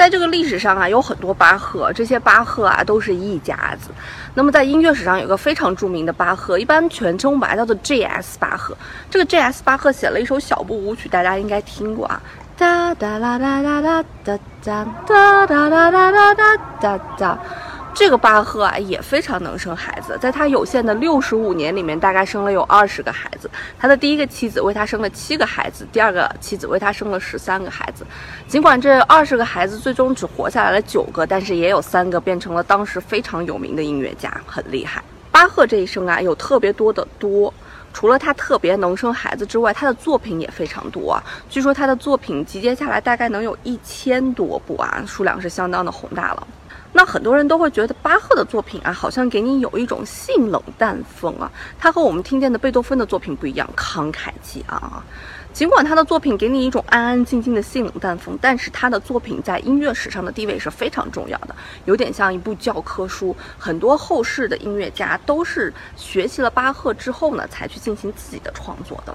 在这个历史上啊，有很多巴赫，这些巴赫啊都是一家子。那么在音乐史上有个非常著名的巴赫，一般全称把它叫做 J.S. 巴赫。这个 J.S. 巴赫写了一首小步舞曲，大家应该听过啊。哒哒啦啦啦啦哒哒哒哒啦啦啦哒哒哒。这个巴赫啊也非常能生孩子，在他有限的六十五年里面，大概生了有二十个孩子。他的第一个妻子为他生了七个孩子，第二个妻子为他生了十三个孩子。尽管这二十个孩子最终只活下来了九个，但是也有三个变成了当时非常有名的音乐家，很厉害。巴赫这一生啊有特别多的多，除了他特别能生孩子之外，他的作品也非常多啊。据说他的作品集结下来大概能有一千多部啊，数量是相当的宏大了。那很多人都会觉得巴赫的作品啊，好像给你有一种性冷淡风啊。他和我们听见的贝多芬的作品不一样，慷慨激昂啊。尽管他的作品给你一种安安静静的性冷淡风，但是他的作品在音乐史上的地位是非常重要的，有点像一部教科书。很多后世的音乐家都是学习了巴赫之后呢，才去进行自己的创作的。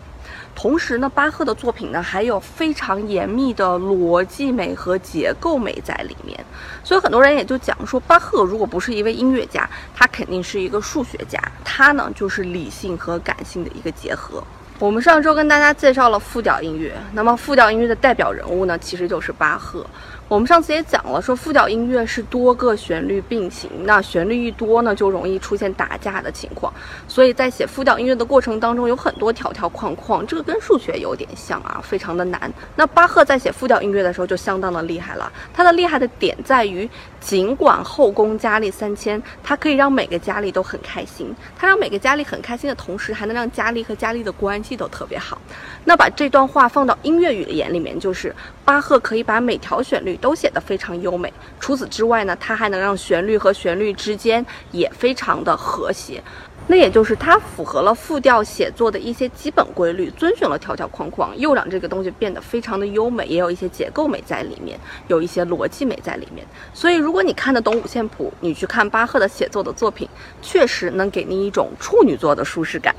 同时呢，巴赫的作品呢还有非常严密的逻辑美和结构美在里面，所以很多人也就讲说，巴赫如果不是一位音乐家，他肯定是一个数学家，他呢就是理性和感性的一个结合。我们上周跟大家介绍了复调音乐，那么复调音乐的代表人物呢，其实就是巴赫。我们上次也讲了，说复调音乐是多个旋律并行，那旋律一多呢，就容易出现打架的情况。所以在写复调音乐的过程当中，有很多条条框框，这个跟数学有点像啊，非常的难。那巴赫在写复调音乐的时候就相当的厉害了，他的厉害的点在于，尽管后宫佳丽三千，他可以让每个佳丽都很开心，他让每个佳丽很开心的同时，还能让佳丽和佳丽的关系都特别好。那把这段话放到音乐语言里面，就是巴赫可以把每条旋律都写得非常优美。除此之外呢，它还能让旋律和旋律之间也非常的和谐。那也就是它符合了复调写作的一些基本规律，遵循了条条框框，又让这个东西变得非常的优美，也有一些结构美在里面，有一些逻辑美在里面。所以，如果你看得懂五线谱，你去看巴赫的写作的作品，确实能给你一种处女座的舒适感。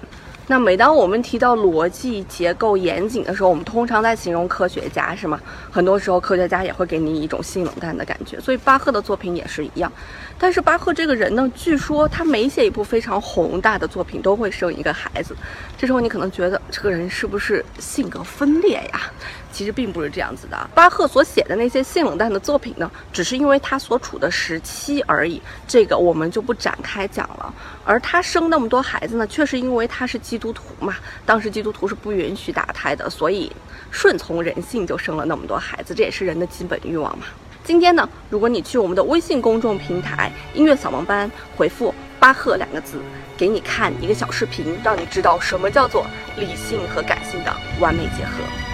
那每当我们提到逻辑结构严谨的时候，我们通常在形容科学家，是吗？很多时候科学家也会给你一种性冷淡的感觉，所以巴赫的作品也是一样。但是巴赫这个人呢，据说他每写一部非常宏大的作品都会生一个孩子。这时候你可能觉得这个人是不是性格分裂呀？其实并不是这样子的。巴赫所写的那些性冷淡的作品呢，只是因为他所处的时期而已，这个我们就不展开讲了。而他生那么多孩子呢，却是因为他是基督徒嘛，当时基督徒是不允许打胎的，所以顺从人性就生了那么多孩子，这也是人的基本欲望嘛。今天呢，如果你去我们的微信公众平台“音乐扫盲班”回复“巴赫”两个字，给你看一个小视频，让你知道什么叫做理性和感性的完美结合。